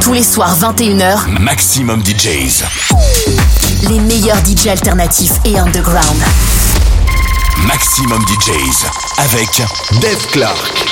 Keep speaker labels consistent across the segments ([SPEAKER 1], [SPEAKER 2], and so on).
[SPEAKER 1] Tous les soirs 21h,
[SPEAKER 2] Maximum DJs.
[SPEAKER 1] les meilleurs DJ alternatifs et underground.
[SPEAKER 2] Maximum DJs. Avec Dave Clark.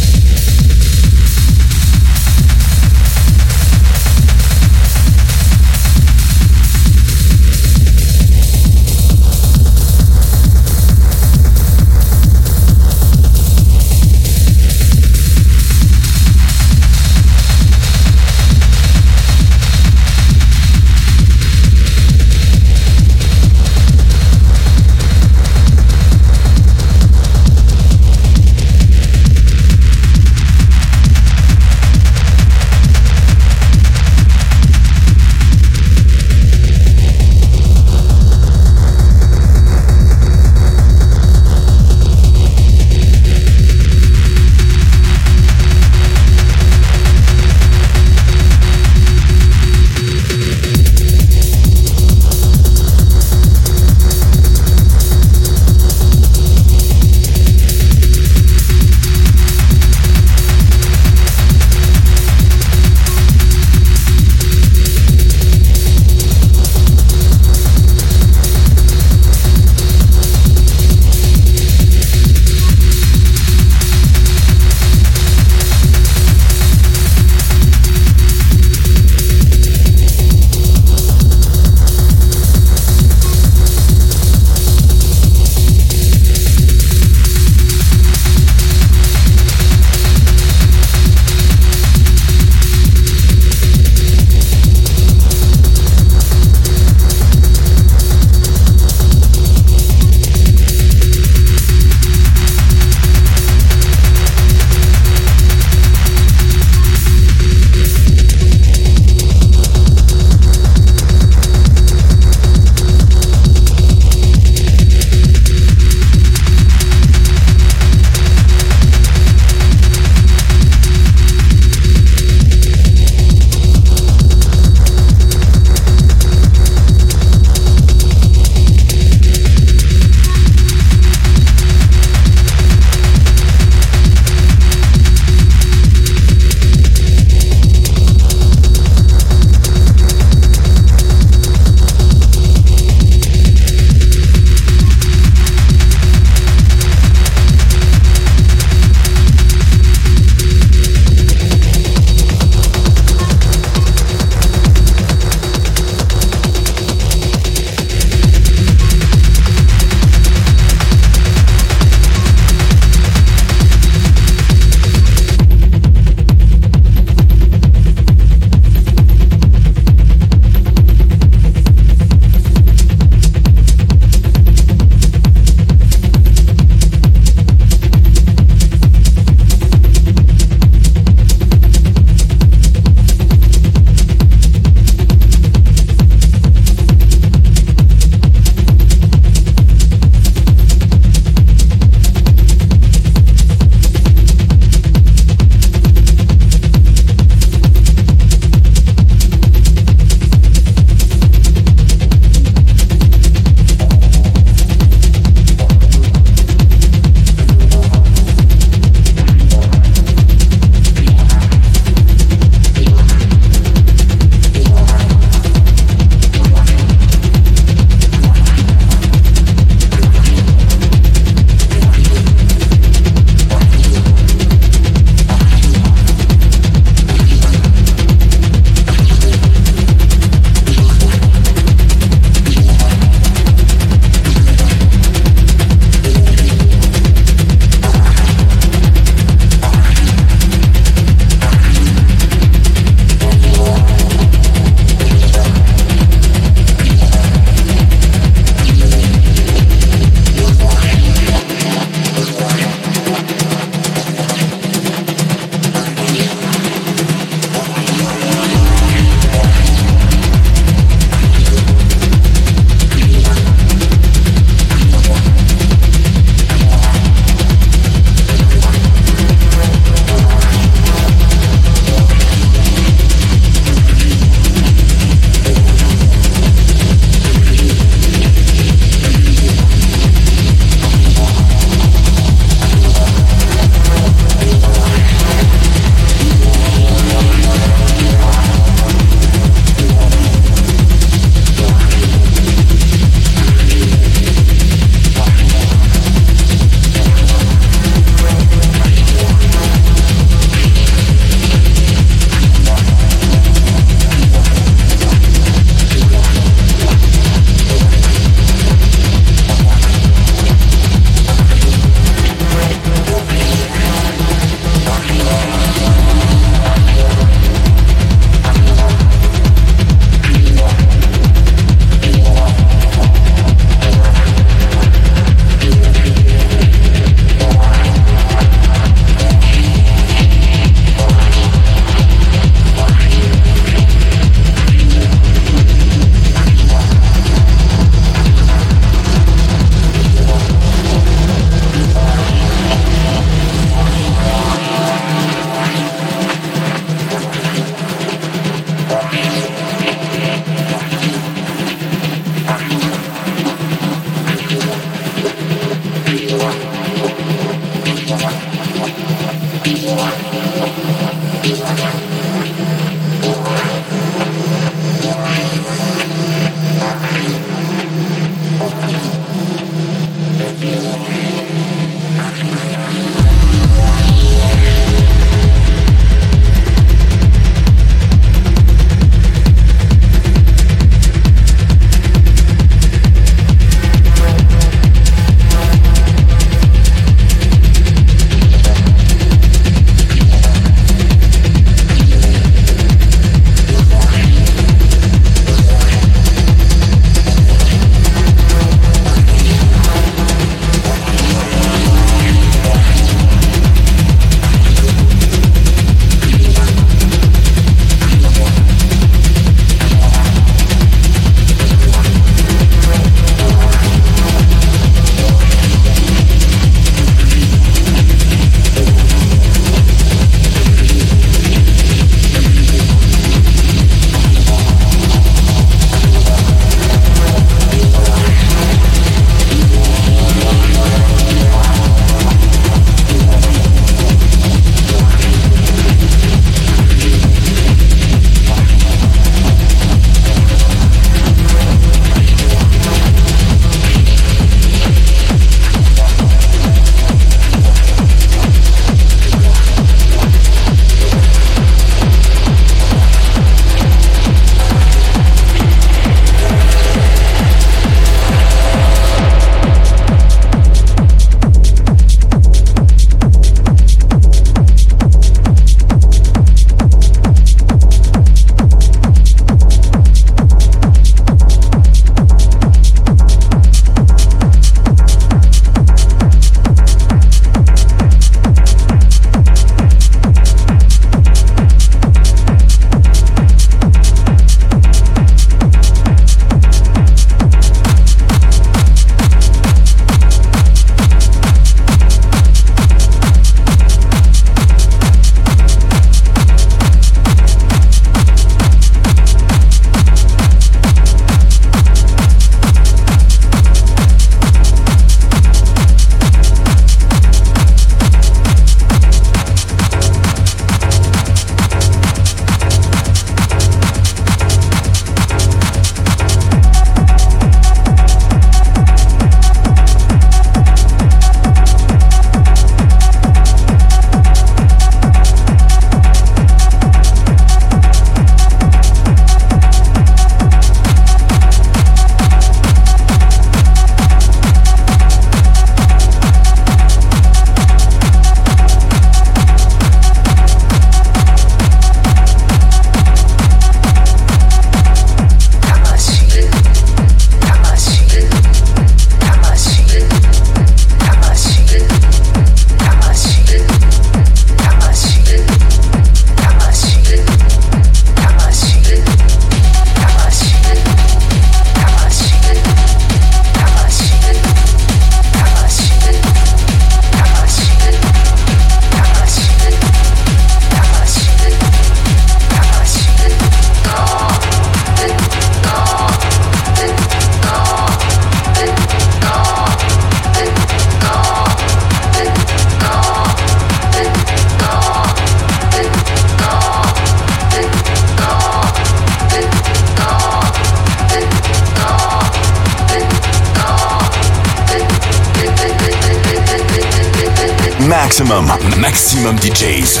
[SPEAKER 2] Maximum, maximum DJs.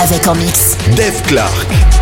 [SPEAKER 1] Avec en mix.
[SPEAKER 2] Dave Clark.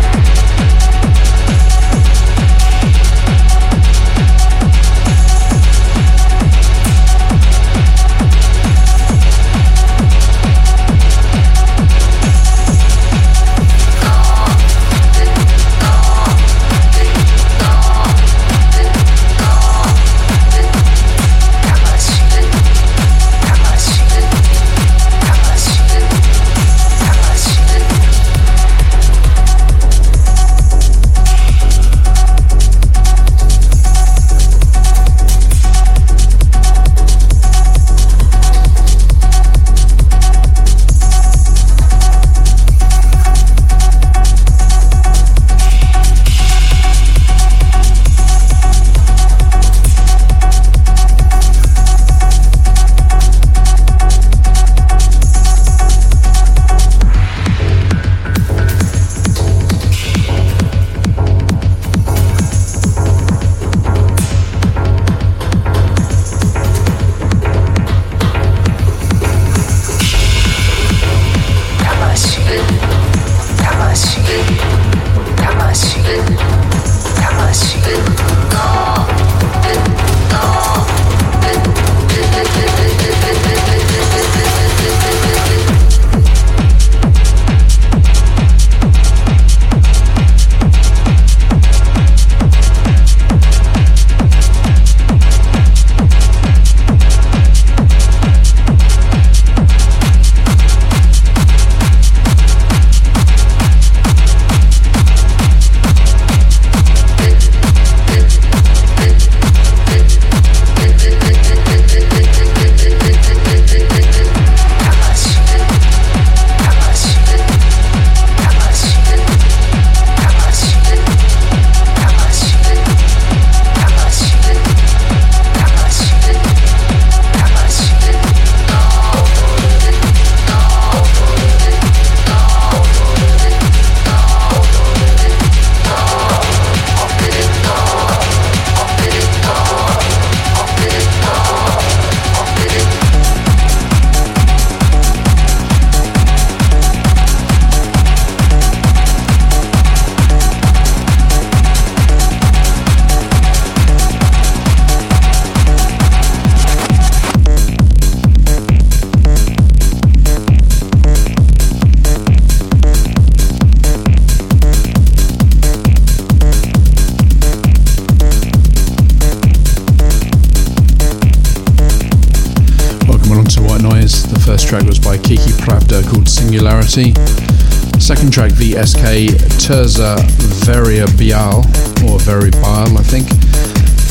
[SPEAKER 3] Second track VSK Terza Veria Bial, or Very Bial, I think.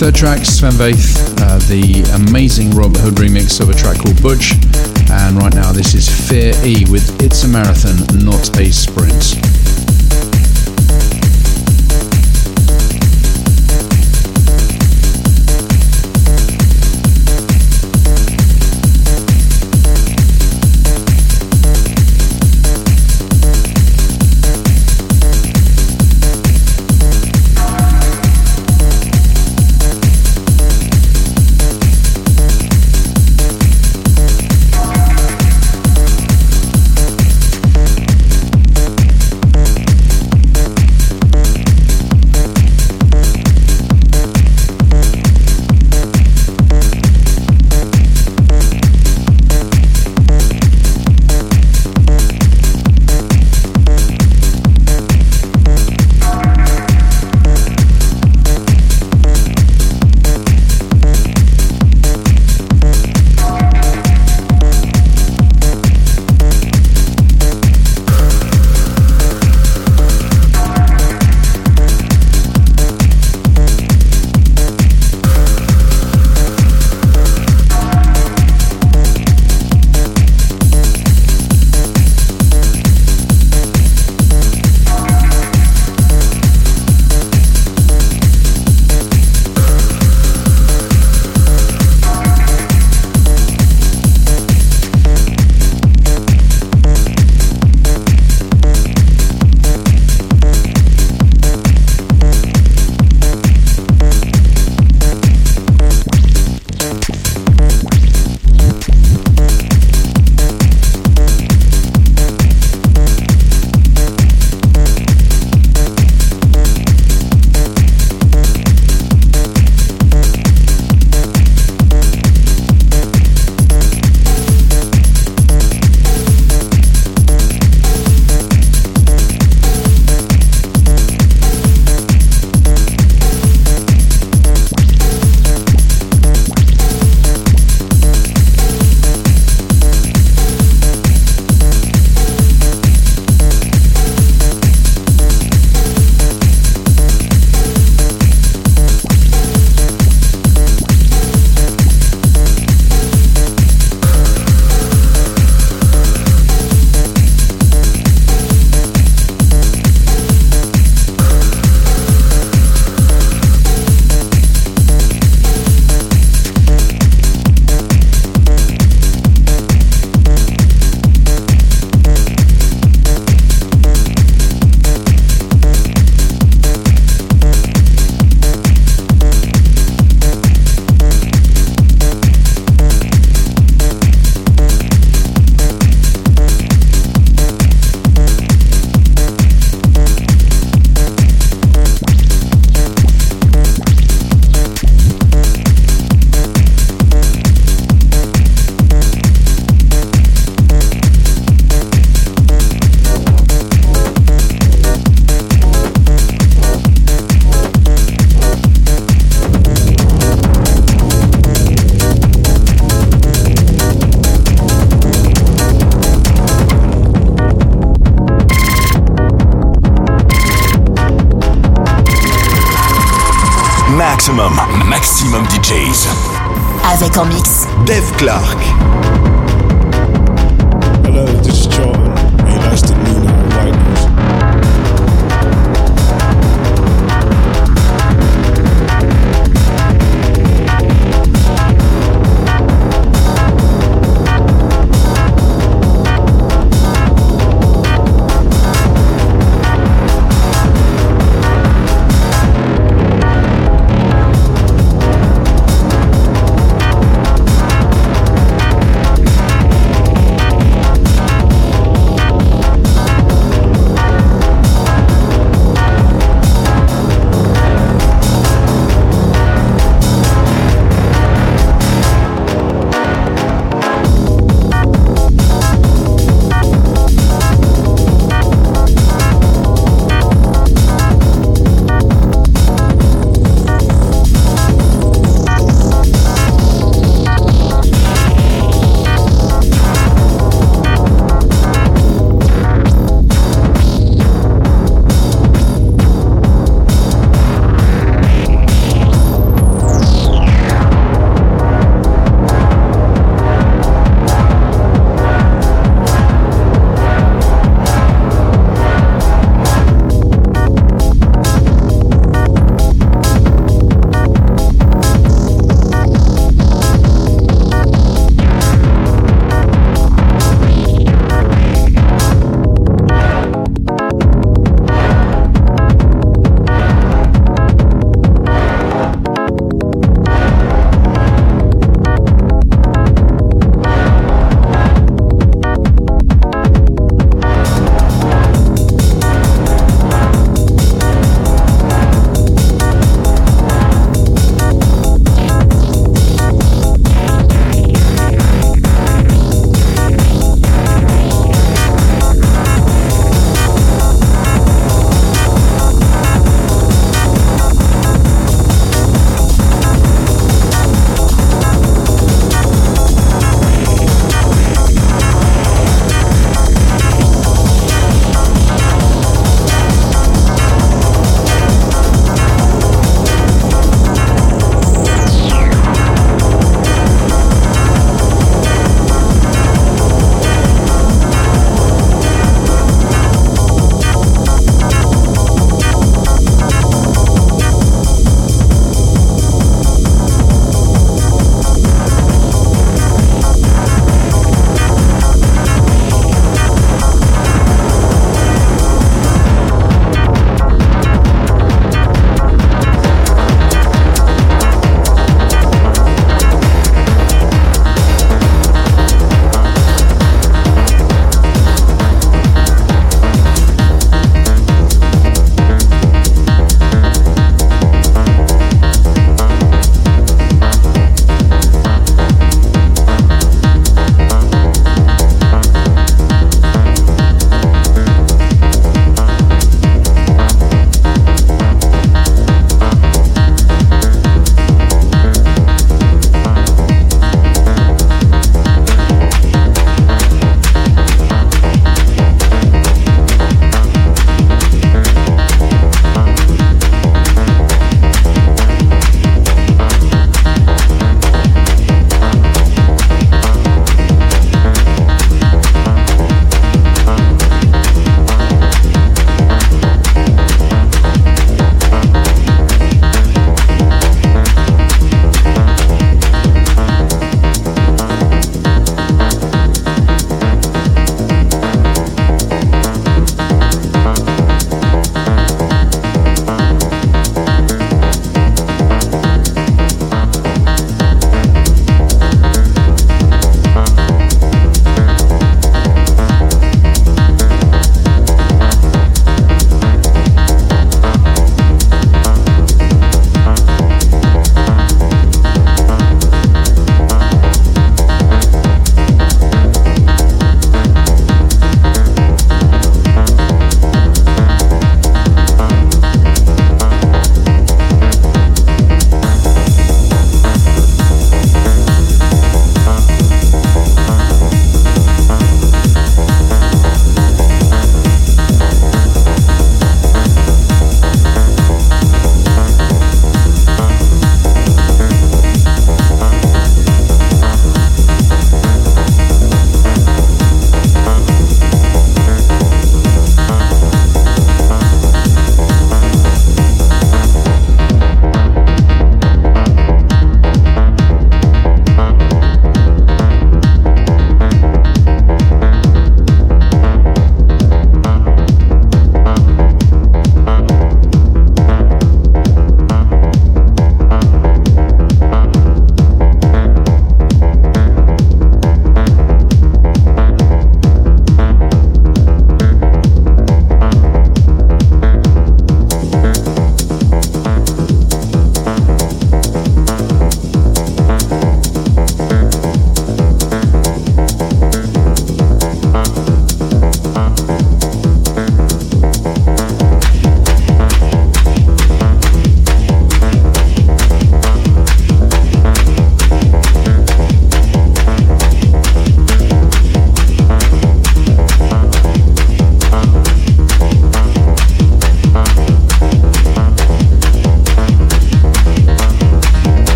[SPEAKER 3] Third track Sven Väth, uh, the amazing Robert Hood remix of a track called Butch. And right now this is Fear E with It's a Marathon, Not a Sprint.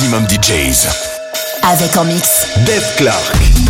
[SPEAKER 2] Maximum DJs.
[SPEAKER 1] Avec en mix.
[SPEAKER 2] Dave Clark.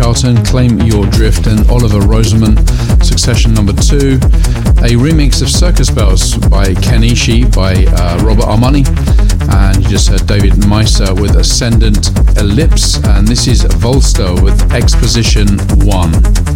[SPEAKER 3] Charlton, Claim Your Drift, and Oliver Roseman, Succession number two. A remix of Circus Bells by Kenichi by uh, Robert Armani. And you just heard David Meiser with Ascendant Ellipse. And this is Volster with Exposition 1.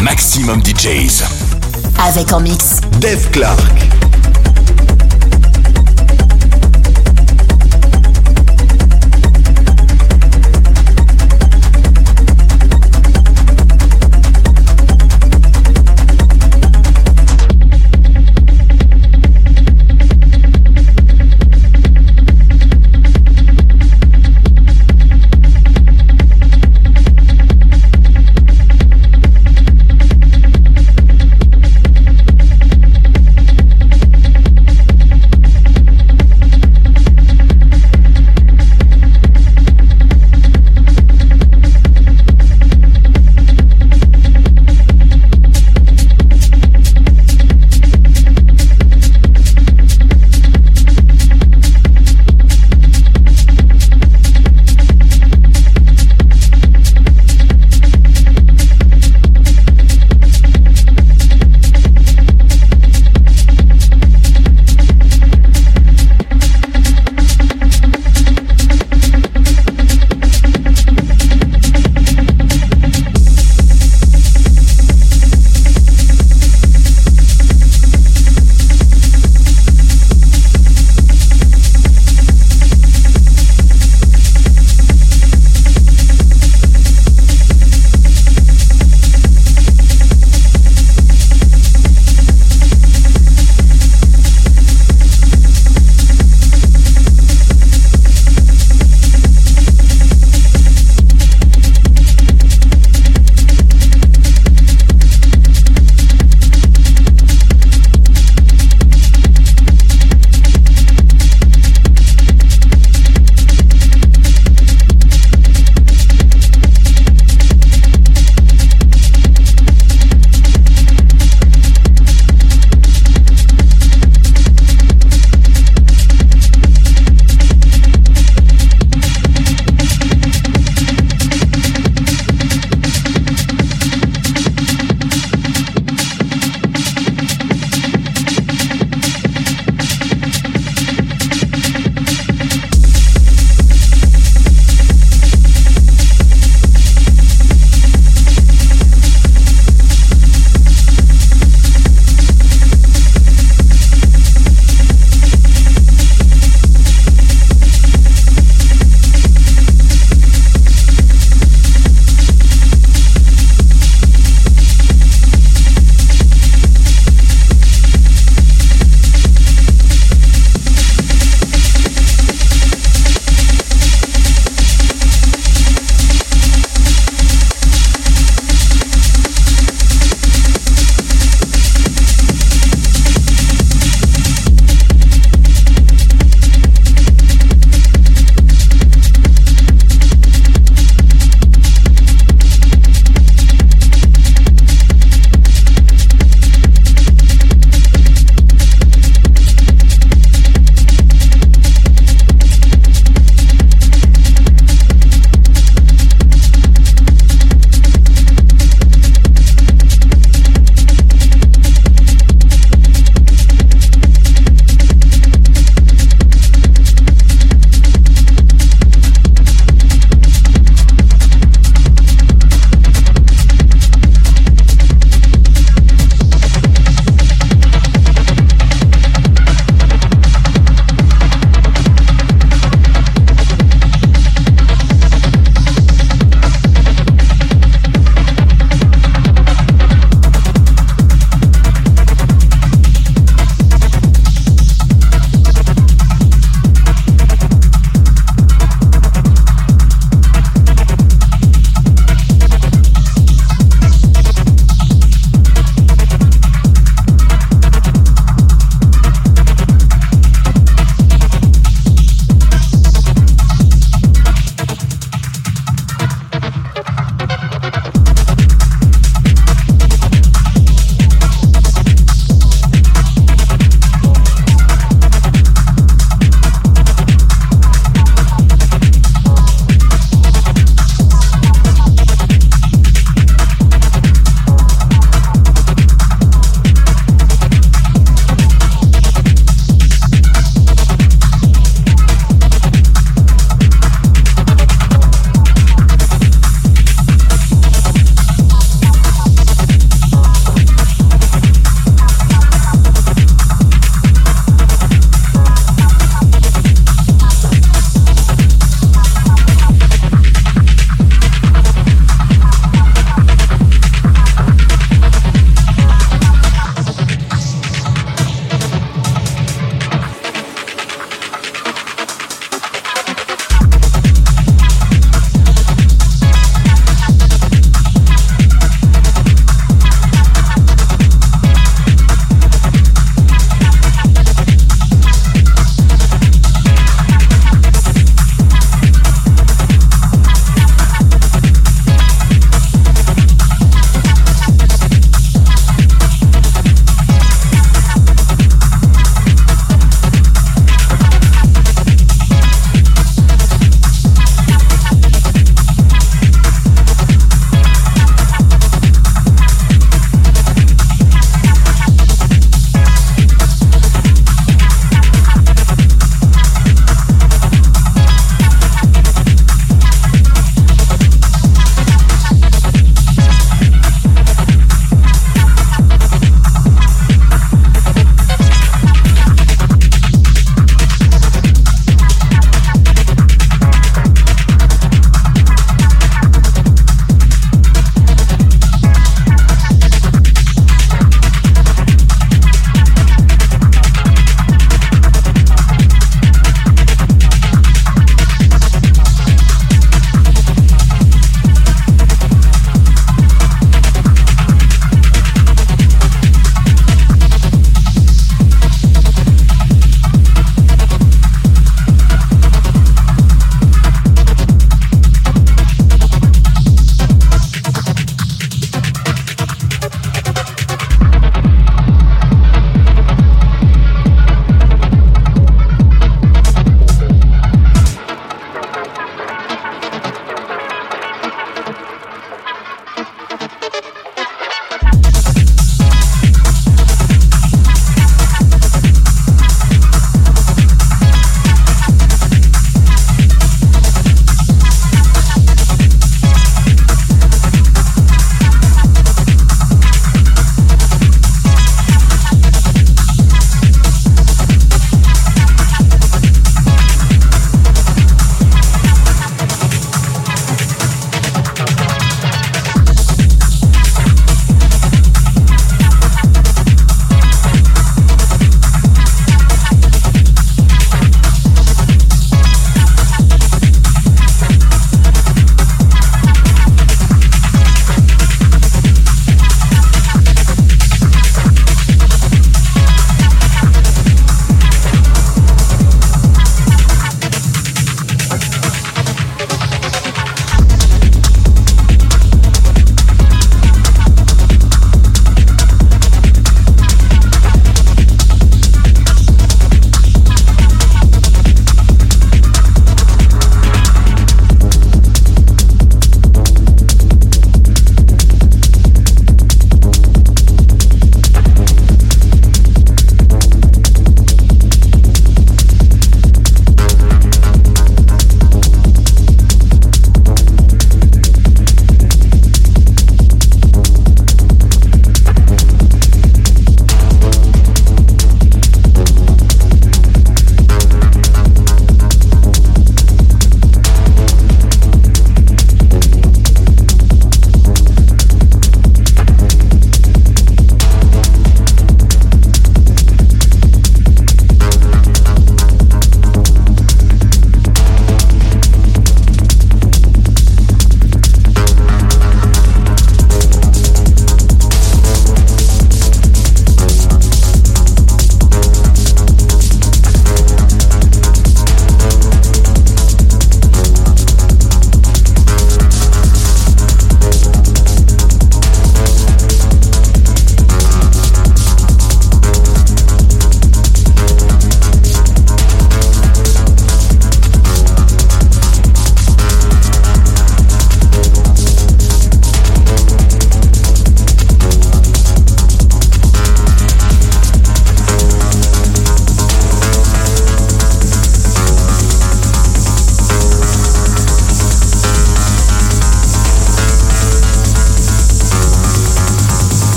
[SPEAKER 2] Maximum DJs.
[SPEAKER 1] Avec en mix.
[SPEAKER 2] Dave Clark.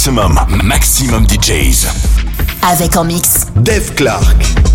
[SPEAKER 2] Maximum, maximum DJs.
[SPEAKER 1] Avec en mix.
[SPEAKER 2] Dave Clark.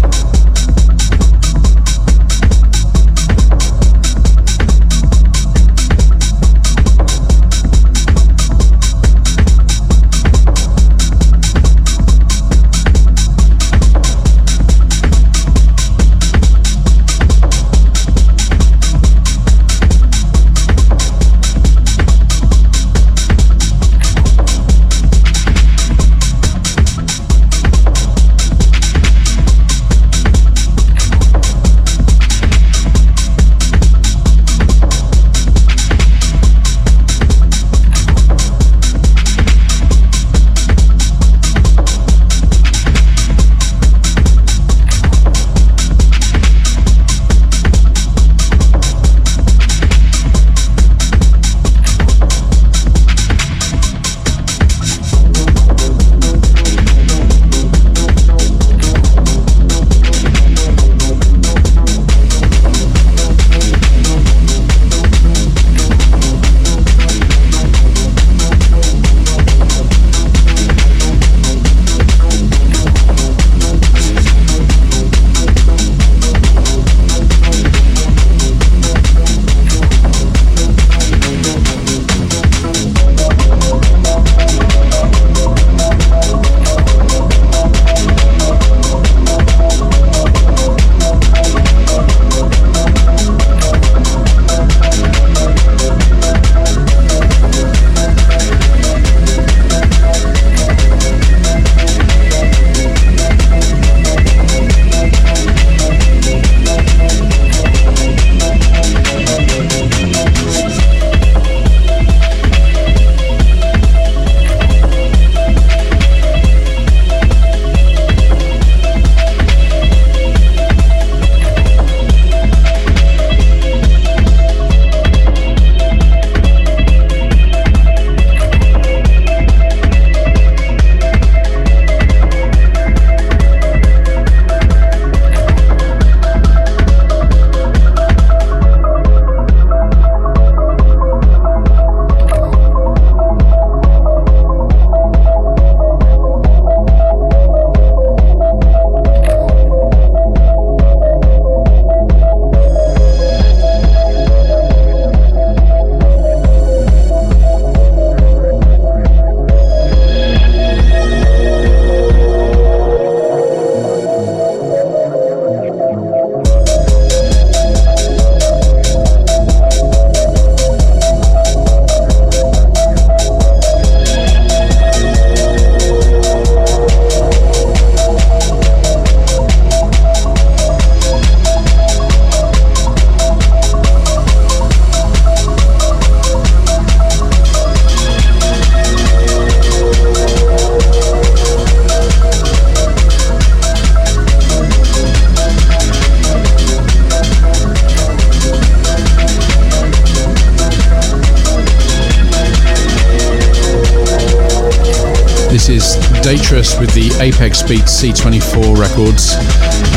[SPEAKER 3] Datress with the Apex Beats C24 records.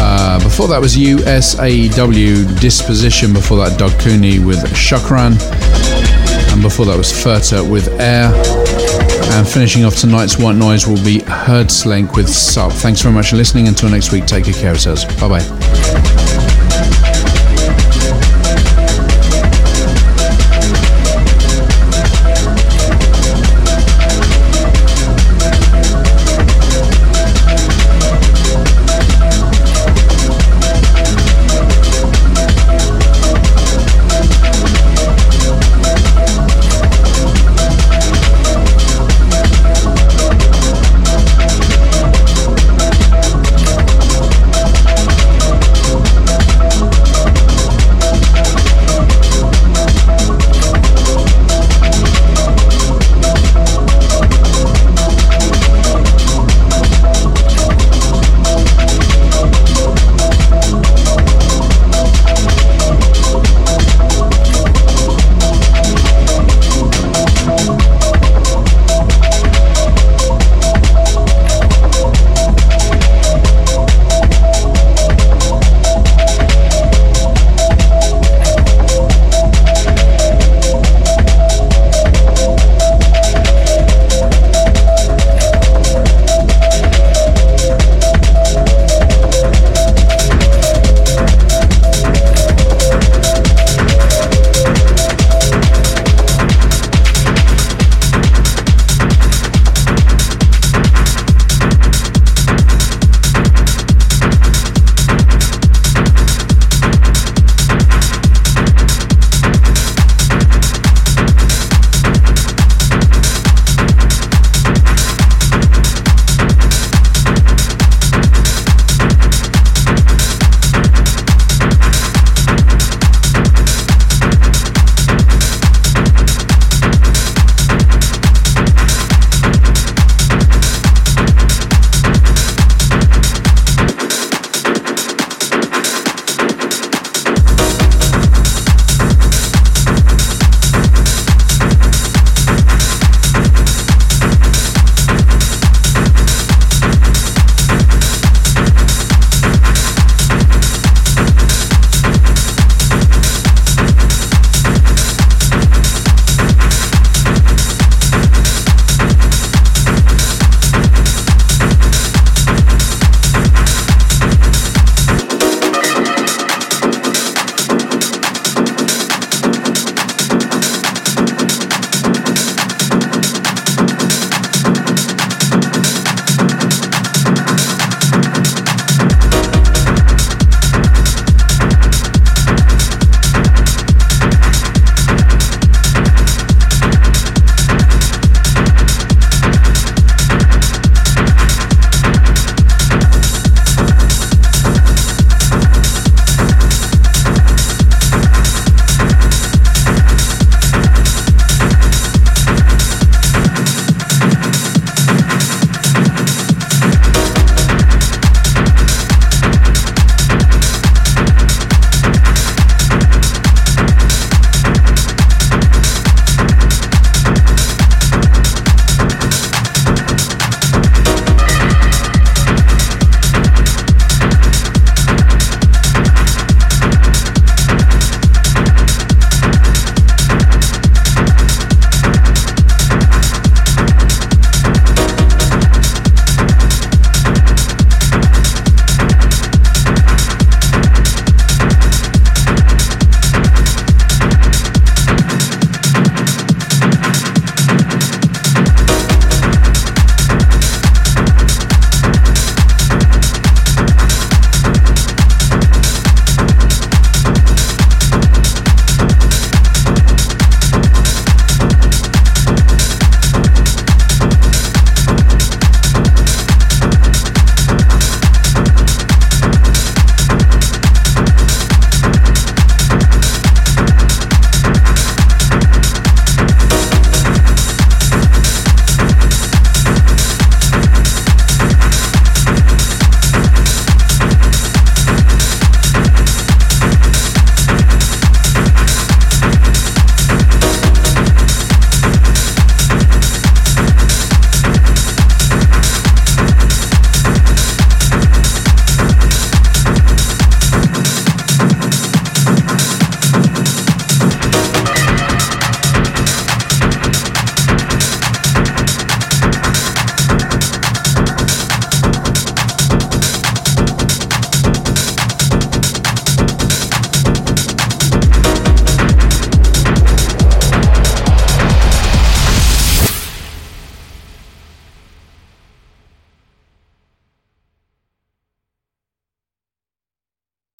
[SPEAKER 3] Uh, before that was USAW Disposition, before that Doug Cooney with Shukran, and before that was Furta with Air. And finishing off tonight's White Noise will be Herdslenk with Sub. Thanks very much for listening. Until next week, take good care of yourselves. Bye bye.